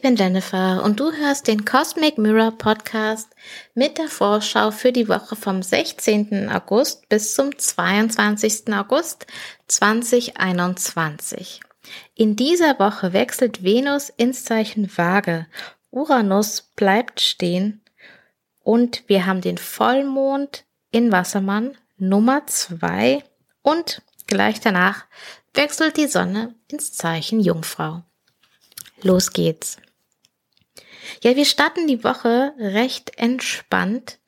ich bin Jennifer und du hörst den Cosmic Mirror Podcast mit der Vorschau für die Woche vom 16. August bis zum 22. August 2021. In dieser Woche wechselt Venus ins Zeichen Waage, Uranus bleibt stehen und wir haben den Vollmond in Wassermann Nummer 2 und gleich danach wechselt die Sonne ins Zeichen Jungfrau. Los geht's. Ja, wir starten die Woche recht entspannt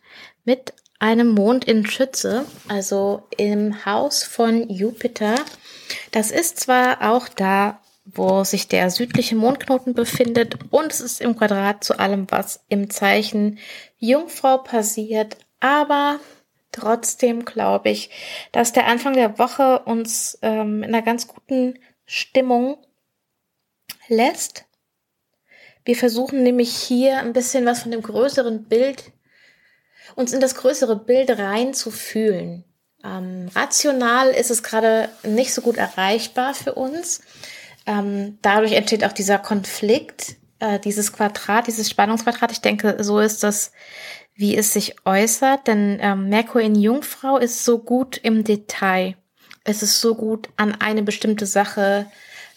mit einem Mond in Schütze, also im Haus von Jupiter. Das ist zwar auch da, wo sich der südliche Mondknoten befindet und es ist im Quadrat zu allem, was im Zeichen Jungfrau passiert, aber trotzdem glaube ich, dass der Anfang der Woche uns ähm, in einer ganz guten Stimmung lässt. Wir versuchen nämlich hier ein bisschen was von dem größeren Bild, uns in das größere Bild reinzufühlen. Ähm, rational ist es gerade nicht so gut erreichbar für uns. Ähm, dadurch entsteht auch dieser Konflikt, äh, dieses Quadrat, dieses Spannungsquadrat. Ich denke, so ist das, wie es sich äußert. Denn ähm, Merkur in Jungfrau ist so gut im Detail. Es ist so gut an eine bestimmte Sache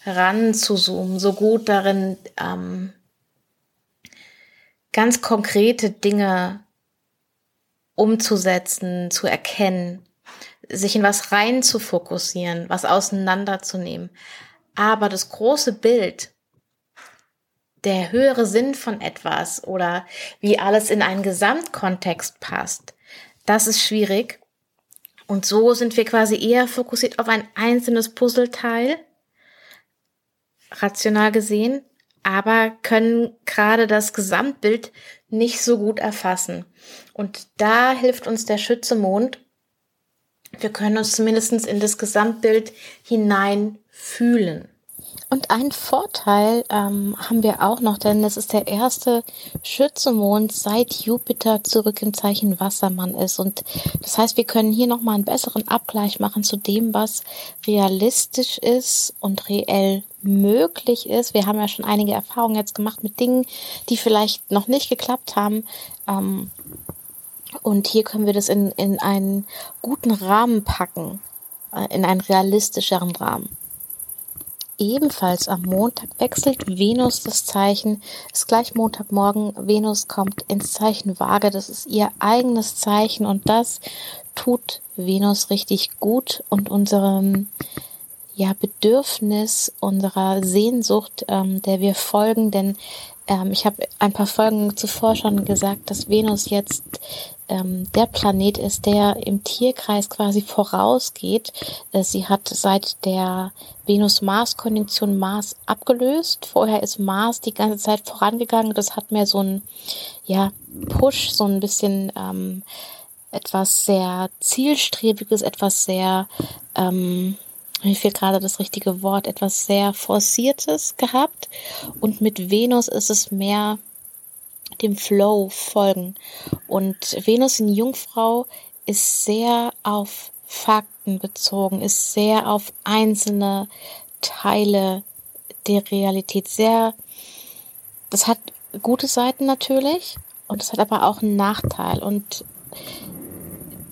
ranzuzoomen, so gut darin, ähm, ganz konkrete Dinge umzusetzen, zu erkennen, sich in was rein zu fokussieren, was auseinanderzunehmen. Aber das große Bild, der höhere Sinn von etwas oder wie alles in einen Gesamtkontext passt, das ist schwierig. Und so sind wir quasi eher fokussiert auf ein einzelnes Puzzleteil rational gesehen, aber können gerade das Gesamtbild nicht so gut erfassen. Und da hilft uns der Schützemond. Wir können uns zumindest in das Gesamtbild hinein fühlen. Und einen Vorteil ähm, haben wir auch noch, denn es ist der erste Schützemond seit Jupiter zurück im Zeichen Wassermann ist. Und das heißt, wir können hier nochmal einen besseren Abgleich machen zu dem, was realistisch ist und reell möglich ist. Wir haben ja schon einige Erfahrungen jetzt gemacht mit Dingen, die vielleicht noch nicht geklappt haben. Ähm, und hier können wir das in, in einen guten Rahmen packen, äh, in einen realistischeren Rahmen. Ebenfalls am Montag wechselt Venus das Zeichen. Es ist gleich Montagmorgen. Venus kommt ins Zeichen Waage. Das ist ihr eigenes Zeichen und das tut Venus richtig gut und unserem ja, Bedürfnis, unserer Sehnsucht, ähm, der wir folgen. Denn ähm, ich habe ein paar Folgen zuvor schon gesagt, dass Venus jetzt ähm, der Planet ist, der im Tierkreis quasi vorausgeht. Äh, sie hat seit der Venus-Mars-Konjunktion Mars abgelöst. Vorher ist Mars die ganze Zeit vorangegangen. Das hat mehr so ein ja, Push, so ein bisschen ähm, etwas sehr zielstrebiges, etwas sehr, ähm, mir fehlt gerade das richtige Wort, etwas sehr forciertes gehabt. Und mit Venus ist es mehr dem Flow folgen. Und Venus in Jungfrau ist sehr auf Fakten bezogen, ist sehr auf einzelne Teile der Realität sehr, das hat gute Seiten natürlich und es hat aber auch einen Nachteil und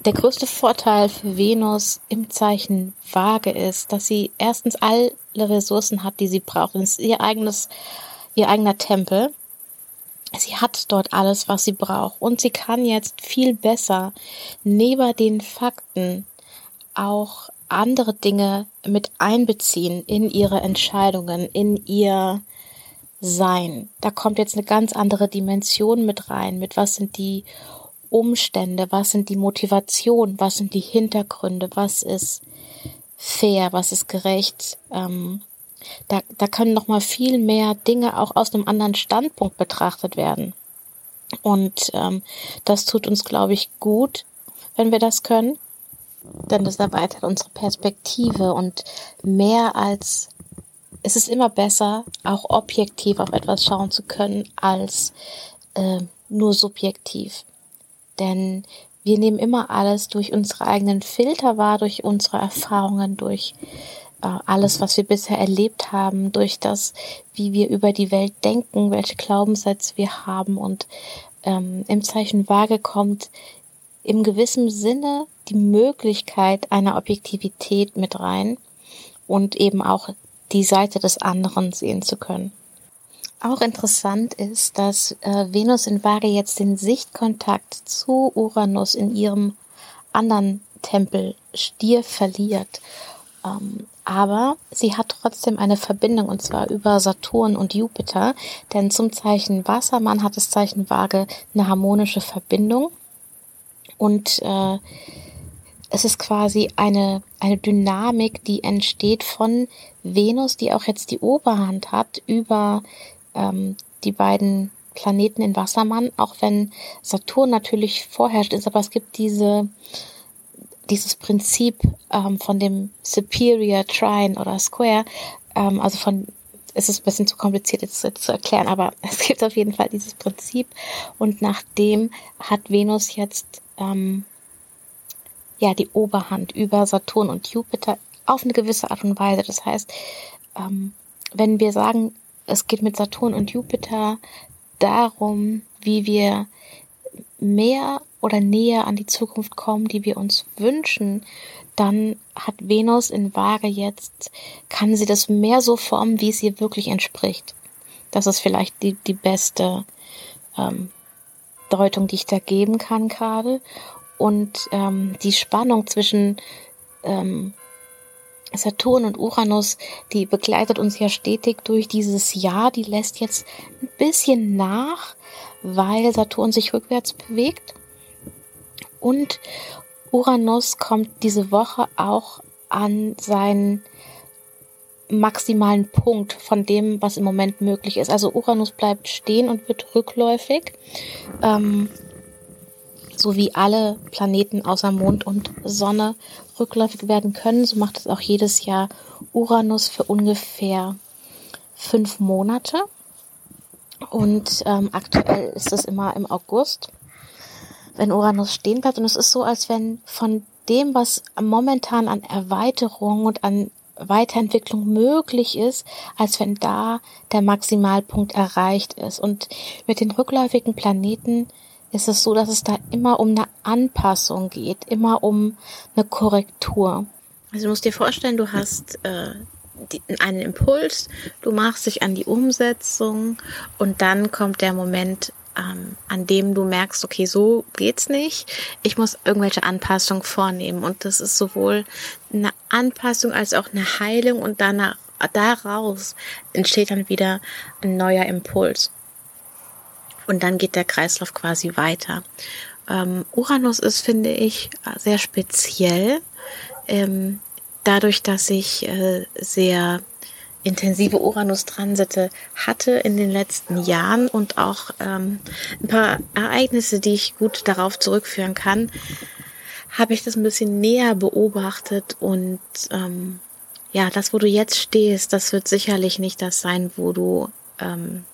der größte Vorteil für Venus im Zeichen Waage ist, dass sie erstens alle Ressourcen hat, die sie braucht. Es ist ihr eigenes, ihr eigener Tempel sie hat dort alles, was sie braucht und sie kann jetzt viel besser neben den Fakten auch andere Dinge mit einbeziehen in ihre Entscheidungen, in ihr Sein. Da kommt jetzt eine ganz andere Dimension mit rein, mit was sind die Umstände, was sind die Motivationen, was sind die Hintergründe, was ist fair, was ist gerecht, ähm, da, da können noch mal viel mehr Dinge auch aus einem anderen Standpunkt betrachtet werden. Und ähm, das tut uns, glaube ich, gut, wenn wir das können. Denn das erweitert unsere Perspektive und mehr als es ist immer besser, auch objektiv auf etwas schauen zu können, als äh, nur subjektiv. Denn wir nehmen immer alles durch unsere eigenen Filter wahr, durch unsere Erfahrungen, durch äh, alles, was wir bisher erlebt haben, durch das, wie wir über die Welt denken, welche Glaubenssätze wir haben und ähm, im Zeichen Waage kommt im gewissen Sinne die Möglichkeit einer Objektivität mit rein und eben auch die Seite des anderen sehen zu können. Auch interessant ist, dass äh, Venus in Waage jetzt den Sichtkontakt zu Uranus in ihrem anderen Tempel Stier verliert. Ähm, aber sie hat trotzdem eine Verbindung und zwar über Saturn und Jupiter, denn zum Zeichen Wassermann hat das Zeichen Waage eine harmonische Verbindung und äh, es ist quasi eine, eine Dynamik, die entsteht von Venus, die auch jetzt die Oberhand hat, über ähm, die beiden Planeten in Wassermann, auch wenn Saturn natürlich vorherrscht ist, aber es gibt diese, dieses Prinzip ähm, von dem Superior Trine oder Square, ähm, also von es ist ein bisschen zu kompliziert jetzt zu erklären, aber es gibt auf jeden Fall dieses Prinzip und nach dem hat Venus jetzt ähm, ja die Oberhand über Saturn und Jupiter auf eine gewisse Art und Weise. Das heißt, ähm, wenn wir sagen, es geht mit Saturn und Jupiter darum, wie wir mehr oder näher an die Zukunft kommen, die wir uns wünschen, dann hat Venus in Waage jetzt, kann sie das mehr so formen, wie es ihr wirklich entspricht. Das ist vielleicht die, die beste ähm, Deutung, die ich da geben kann gerade. Und ähm, die Spannung zwischen ähm, Saturn und Uranus, die begleitet uns ja stetig durch dieses Jahr. Die lässt jetzt ein bisschen nach, weil Saturn sich rückwärts bewegt. Und Uranus kommt diese Woche auch an seinen maximalen Punkt von dem, was im Moment möglich ist. Also Uranus bleibt stehen und wird rückläufig. Ähm, so wie alle Planeten außer Mond und Sonne rückläufig werden können, so macht es auch jedes Jahr Uranus für ungefähr fünf Monate. Und ähm, aktuell ist es immer im August, wenn Uranus stehen bleibt. Und es ist so, als wenn von dem, was momentan an Erweiterung und an Weiterentwicklung möglich ist, als wenn da der Maximalpunkt erreicht ist. Und mit den rückläufigen Planeten ist es so, dass es da immer um eine Anpassung geht, immer um eine Korrektur. Also du musst dir vorstellen, du hast äh, die, einen Impuls, du machst dich an die Umsetzung und dann kommt der Moment, ähm, an dem du merkst, okay, so geht's nicht. Ich muss irgendwelche Anpassungen vornehmen und das ist sowohl eine Anpassung als auch eine Heilung und danach daraus entsteht dann wieder ein neuer Impuls. Und dann geht der Kreislauf quasi weiter. Ähm, Uranus ist, finde ich, sehr speziell. Ähm, dadurch, dass ich äh, sehr intensive Uranus-Transite hatte in den letzten Jahren und auch ähm, ein paar Ereignisse, die ich gut darauf zurückführen kann, habe ich das ein bisschen näher beobachtet und ähm, ja, das, wo du jetzt stehst, das wird sicherlich nicht das sein, wo du ähm,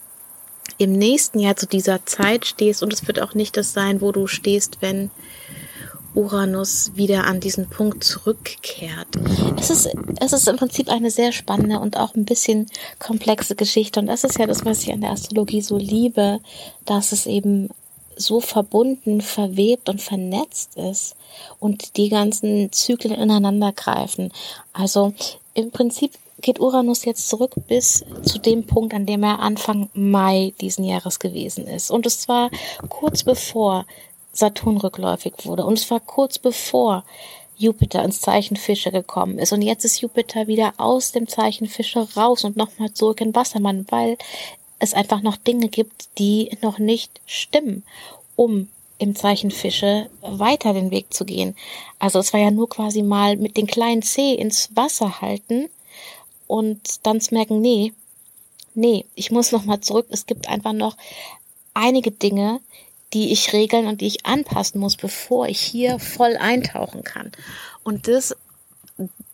im nächsten Jahr zu dieser Zeit stehst und es wird auch nicht das sein, wo du stehst, wenn Uranus wieder an diesen Punkt zurückkehrt. Es ist, es ist im Prinzip eine sehr spannende und auch ein bisschen komplexe Geschichte. Und das ist ja das, was ich an der Astrologie so liebe, dass es eben so verbunden, verwebt und vernetzt ist und die ganzen Zyklen ineinander greifen. Also im Prinzip geht Uranus jetzt zurück bis zu dem Punkt, an dem er Anfang Mai diesen Jahres gewesen ist. Und es war kurz bevor Saturn rückläufig wurde. Und es war kurz bevor Jupiter ins Zeichen Fische gekommen ist. Und jetzt ist Jupiter wieder aus dem Zeichen Fische raus und nochmal zurück in Wassermann, weil es einfach noch Dinge gibt, die noch nicht stimmen, um im Zeichen Fische weiter den Weg zu gehen. Also es war ja nur quasi mal mit den kleinen C ins Wasser halten und dann zu merken, nee, nee, ich muss noch mal zurück. Es gibt einfach noch einige Dinge, die ich regeln und die ich anpassen muss, bevor ich hier voll eintauchen kann. Und das,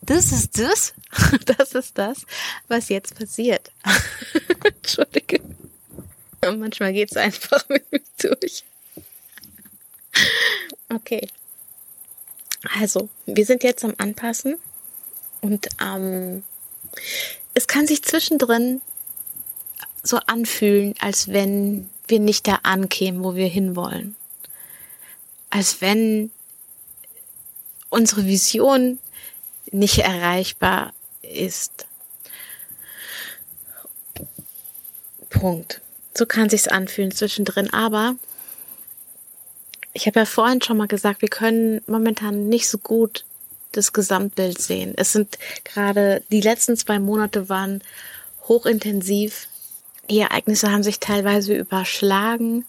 das ist das, das ist das, was jetzt passiert. Entschuldige. Manchmal geht's einfach mit mir durch. Okay. Also, wir sind jetzt am Anpassen Und ähm, es kann sich zwischendrin so anfühlen, als wenn wir nicht da ankämen, wo wir hinwollen. Als wenn unsere Vision nicht erreichbar ist. Punkt. So kann sich's anfühlen zwischendrin, aber ich habe ja vorhin schon mal gesagt, wir können momentan nicht so gut das Gesamtbild sehen. Es sind gerade die letzten zwei Monate waren hochintensiv. Die Ereignisse haben sich teilweise überschlagen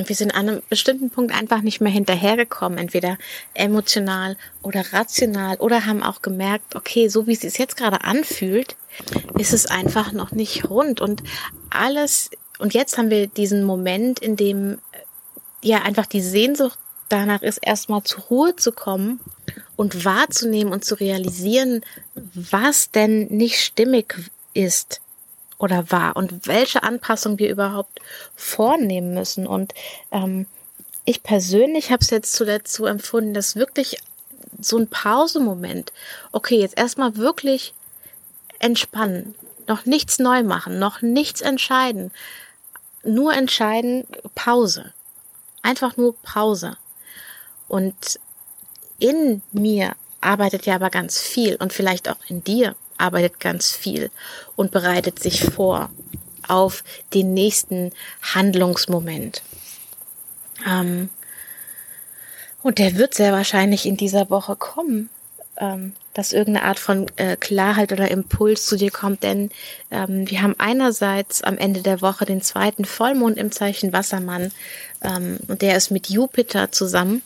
und wir sind an einem bestimmten Punkt einfach nicht mehr hinterhergekommen, entweder emotional oder rational oder haben auch gemerkt, okay, so wie es sich jetzt gerade anfühlt, ist es einfach noch nicht rund und alles und jetzt haben wir diesen Moment, in dem ja einfach die Sehnsucht danach ist, erstmal zur Ruhe zu kommen und wahrzunehmen und zu realisieren, was denn nicht stimmig ist oder war und welche Anpassung wir überhaupt vornehmen müssen. Und ähm, ich persönlich habe es jetzt zuletzt so empfunden, dass wirklich so ein Pausemoment, okay, jetzt erstmal wirklich entspannen, noch nichts neu machen, noch nichts entscheiden, nur entscheiden, Pause. Einfach nur Pause. Und in mir arbeitet ja aber ganz viel und vielleicht auch in dir arbeitet ganz viel und bereitet sich vor auf den nächsten Handlungsmoment. Ähm, und der wird sehr wahrscheinlich in dieser Woche kommen, ähm, dass irgendeine Art von äh, Klarheit oder Impuls zu dir kommt, denn ähm, wir haben einerseits am Ende der Woche den zweiten Vollmond im Zeichen Wassermann ähm, und der ist mit Jupiter zusammen.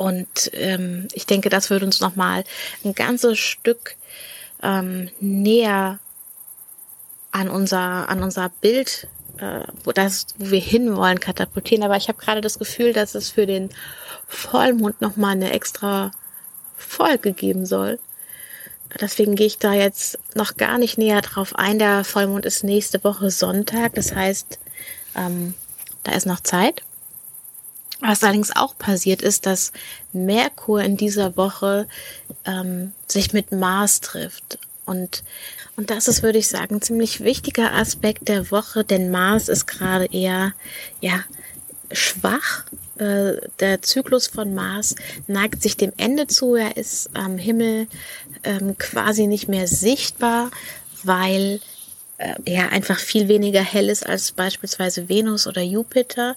Und ähm, ich denke, das würde uns nochmal ein ganzes Stück ähm, näher an unser, an unser Bild, äh, wo, das, wo wir hinwollen, katapultieren. Aber ich habe gerade das Gefühl, dass es für den Vollmond nochmal eine extra Folge geben soll. Deswegen gehe ich da jetzt noch gar nicht näher drauf ein. Der Vollmond ist nächste Woche Sonntag. Das heißt, ähm, da ist noch Zeit. Was allerdings auch passiert ist, dass Merkur in dieser Woche ähm, sich mit Mars trifft. Und, und das ist, würde ich sagen, ein ziemlich wichtiger Aspekt der Woche, denn Mars ist gerade eher, ja, schwach. Äh, der Zyklus von Mars neigt sich dem Ende zu. Er ist am Himmel ähm, quasi nicht mehr sichtbar, weil äh, er einfach viel weniger hell ist als beispielsweise Venus oder Jupiter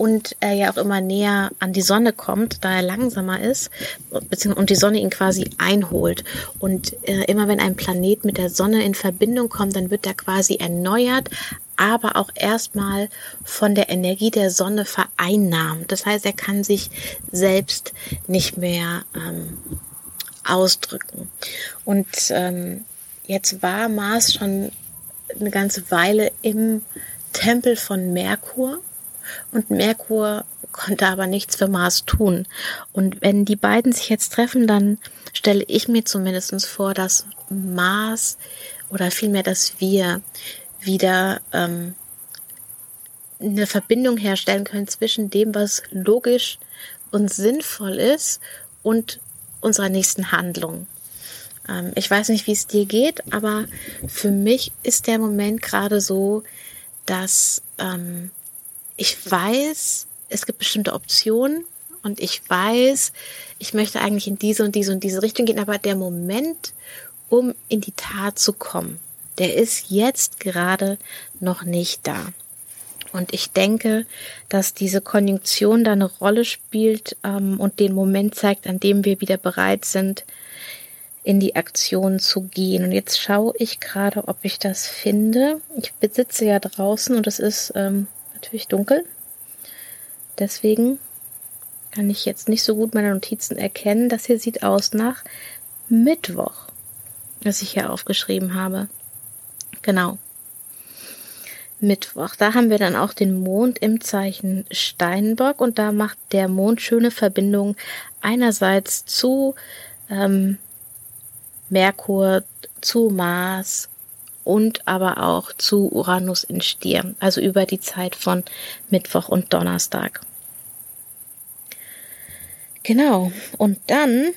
und er ja auch immer näher an die Sonne kommt, da er langsamer ist, und die Sonne ihn quasi einholt. Und äh, immer wenn ein Planet mit der Sonne in Verbindung kommt, dann wird er quasi erneuert, aber auch erstmal von der Energie der Sonne vereinnahmt. Das heißt, er kann sich selbst nicht mehr ähm, ausdrücken. Und ähm, jetzt war Mars schon eine ganze Weile im Tempel von Merkur und Merkur konnte aber nichts für Mars tun. Und wenn die beiden sich jetzt treffen, dann stelle ich mir zumindest vor, dass Mars oder vielmehr, dass wir wieder ähm, eine Verbindung herstellen können zwischen dem, was logisch und sinnvoll ist und unserer nächsten Handlung. Ähm, ich weiß nicht, wie es dir geht, aber für mich ist der Moment gerade so, dass ähm, ich weiß, es gibt bestimmte Optionen und ich weiß, ich möchte eigentlich in diese und diese und diese Richtung gehen, aber der Moment, um in die Tat zu kommen, der ist jetzt gerade noch nicht da. Und ich denke, dass diese Konjunktion da eine Rolle spielt ähm, und den Moment zeigt, an dem wir wieder bereit sind, in die Aktion zu gehen. Und jetzt schaue ich gerade, ob ich das finde. Ich besitze ja draußen und es ist ähm, natürlich dunkel. Deswegen kann ich jetzt nicht so gut meine Notizen erkennen. Das hier sieht aus nach Mittwoch, was ich hier aufgeschrieben habe. Genau. Mittwoch. Da haben wir dann auch den Mond im Zeichen Steinbock und da macht der Mond schöne Verbindung einerseits zu ähm, Merkur, zu Mars, und aber auch zu Uranus in Stier, also über die Zeit von Mittwoch und Donnerstag. Genau, und dann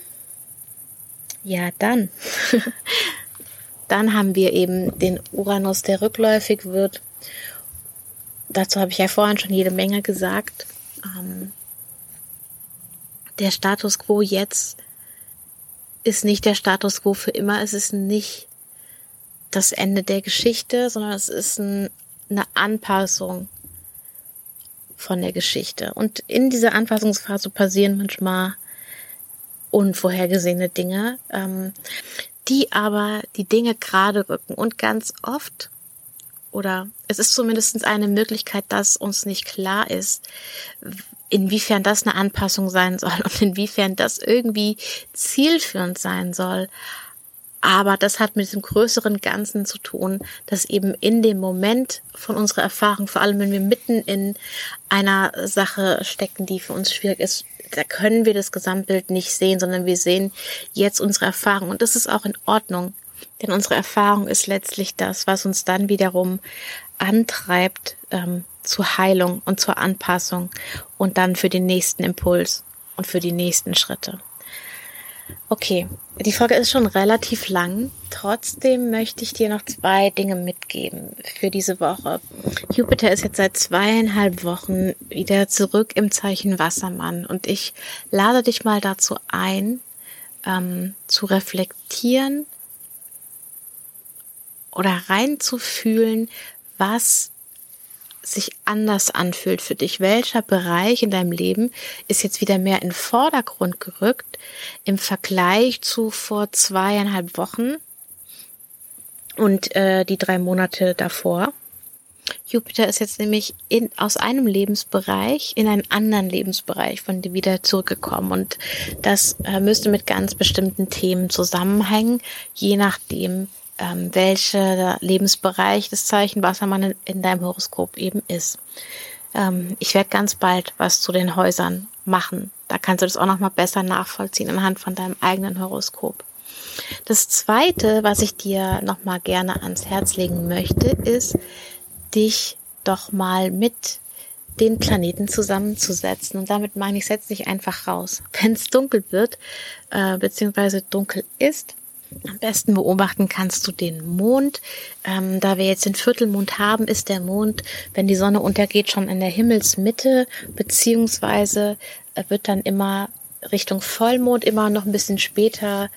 Ja, dann. dann haben wir eben den Uranus, der rückläufig wird. Dazu habe ich ja vorhin schon jede Menge gesagt. Ähm, der Status quo jetzt ist nicht der Status quo für immer. Es ist nicht das Ende der Geschichte, sondern es ist ein, eine Anpassung von der Geschichte. Und in dieser Anpassungsphase passieren manchmal unvorhergesehene Dinge, ähm, die aber die Dinge gerade rücken. Und ganz oft, oder es ist zumindest eine Möglichkeit, dass uns nicht klar ist, inwiefern das eine Anpassung sein soll und inwiefern das irgendwie zielführend sein soll. Aber das hat mit dem größeren Ganzen zu tun, dass eben in dem Moment von unserer Erfahrung, vor allem wenn wir mitten in einer Sache stecken, die für uns schwierig ist, da können wir das Gesamtbild nicht sehen, sondern wir sehen jetzt unsere Erfahrung. Und das ist auch in Ordnung. Denn unsere Erfahrung ist letztlich das, was uns dann wiederum antreibt ähm, zur Heilung und zur Anpassung und dann für den nächsten Impuls und für die nächsten Schritte. Okay, die Folge ist schon relativ lang. Trotzdem möchte ich dir noch zwei Dinge mitgeben für diese Woche. Jupiter ist jetzt seit zweieinhalb Wochen wieder zurück im Zeichen Wassermann und ich lade dich mal dazu ein, ähm, zu reflektieren oder reinzufühlen, was sich anders anfühlt für dich. Welcher Bereich in deinem Leben ist jetzt wieder mehr in Vordergrund gerückt im Vergleich zu vor zweieinhalb Wochen und äh, die drei Monate davor? Jupiter ist jetzt nämlich in, aus einem Lebensbereich in einen anderen Lebensbereich von dir wieder zurückgekommen und das äh, müsste mit ganz bestimmten Themen zusammenhängen, je nachdem, ähm, welcher Lebensbereich des Zeichen Wassermann in, in deinem Horoskop eben ist. Ähm, ich werde ganz bald was zu den Häusern machen. Da kannst du das auch noch mal besser nachvollziehen anhand von deinem eigenen Horoskop. Das zweite, was ich dir noch mal gerne ans Herz legen möchte, ist, dich doch mal mit den Planeten zusammenzusetzen. Und damit meine ich, setz dich einfach raus. Wenn es dunkel wird, äh, beziehungsweise dunkel ist, am besten beobachten kannst du den Mond. Ähm, da wir jetzt den Viertelmond haben, ist der Mond, wenn die Sonne untergeht, schon in der Himmelsmitte, beziehungsweise äh, wird dann immer Richtung Vollmond immer noch ein bisschen später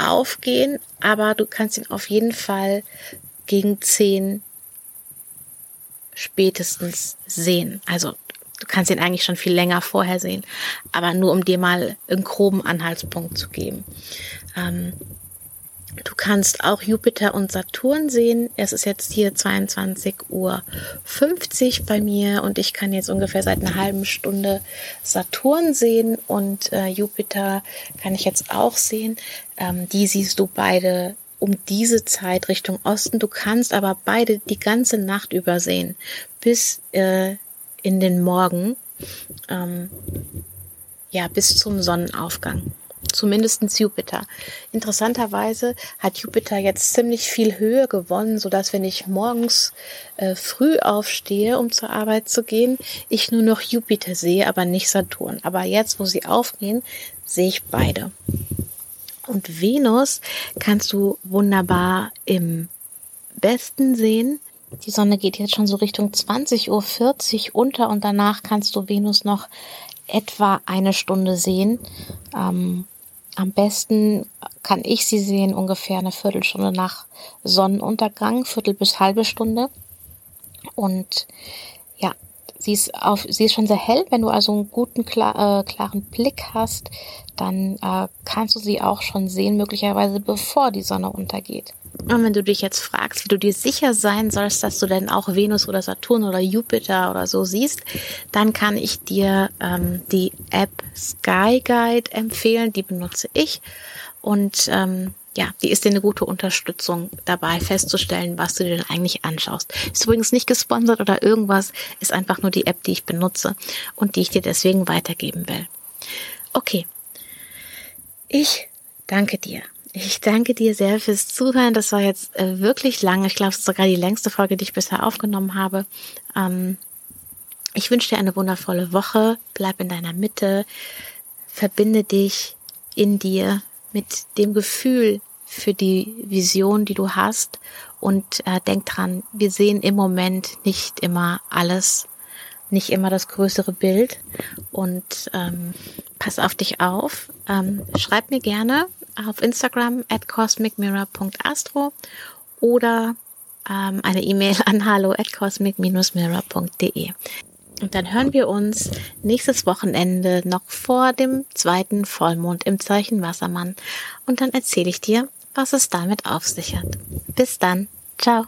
aufgehen, aber du kannst ihn auf jeden Fall gegen zehn spätestens sehen. Also du kannst ihn eigentlich schon viel länger vorher sehen, aber nur um dir mal einen groben Anhaltspunkt zu geben. Ähm, Du kannst auch Jupiter und Saturn sehen. Es ist jetzt hier 22 Uhr 50 bei mir und ich kann jetzt ungefähr seit einer halben Stunde Saturn sehen und äh, Jupiter kann ich jetzt auch sehen. Ähm, die siehst du beide um diese Zeit Richtung Osten. Du kannst aber beide die ganze Nacht übersehen bis äh, in den Morgen. Ähm, ja, bis zum Sonnenaufgang zumindestens Jupiter. Interessanterweise hat Jupiter jetzt ziemlich viel Höhe gewonnen, so dass wenn ich morgens äh, früh aufstehe, um zur Arbeit zu gehen, ich nur noch Jupiter sehe, aber nicht Saturn. Aber jetzt, wo sie aufgehen, sehe ich beide. Und Venus kannst du wunderbar im Westen sehen. Die Sonne geht jetzt schon so Richtung 20.40 Uhr unter und danach kannst du Venus noch etwa eine Stunde sehen. Ähm, am besten kann ich sie sehen ungefähr eine Viertelstunde nach Sonnenuntergang, Viertel bis halbe Stunde. Und ja, sie ist auf, sie ist schon sehr hell. Wenn du also einen guten, klar, äh, klaren Blick hast, dann äh, kannst du sie auch schon sehen, möglicherweise bevor die Sonne untergeht. Und wenn du dich jetzt fragst, wie du dir sicher sein sollst, dass du denn auch Venus oder Saturn oder Jupiter oder so siehst, dann kann ich dir ähm, die App Sky Guide empfehlen. Die benutze ich. Und ähm, ja, die ist dir eine gute Unterstützung dabei festzustellen, was du dir denn eigentlich anschaust. Ist übrigens nicht gesponsert oder irgendwas, ist einfach nur die App, die ich benutze und die ich dir deswegen weitergeben will. Okay. Ich danke dir ich danke dir sehr fürs Zuhören. Das war jetzt äh, wirklich lang. Ich glaube, es ist sogar die längste Folge, die ich bisher aufgenommen habe. Ähm, ich wünsche dir eine wundervolle Woche. Bleib in deiner Mitte. Verbinde dich in dir mit dem Gefühl für die Vision, die du hast. Und äh, denk dran, wir sehen im Moment nicht immer alles, nicht immer das größere Bild. Und ähm, pass auf dich auf. Ähm, schreib mir gerne auf Instagram at cosmicmirror.astro oder ähm, eine E-Mail an hallo at cosmic-mirror.de. Und dann hören wir uns nächstes Wochenende noch vor dem zweiten Vollmond im Zeichen Wassermann. Und dann erzähle ich dir, was es damit auf sich hat. Bis dann. Ciao.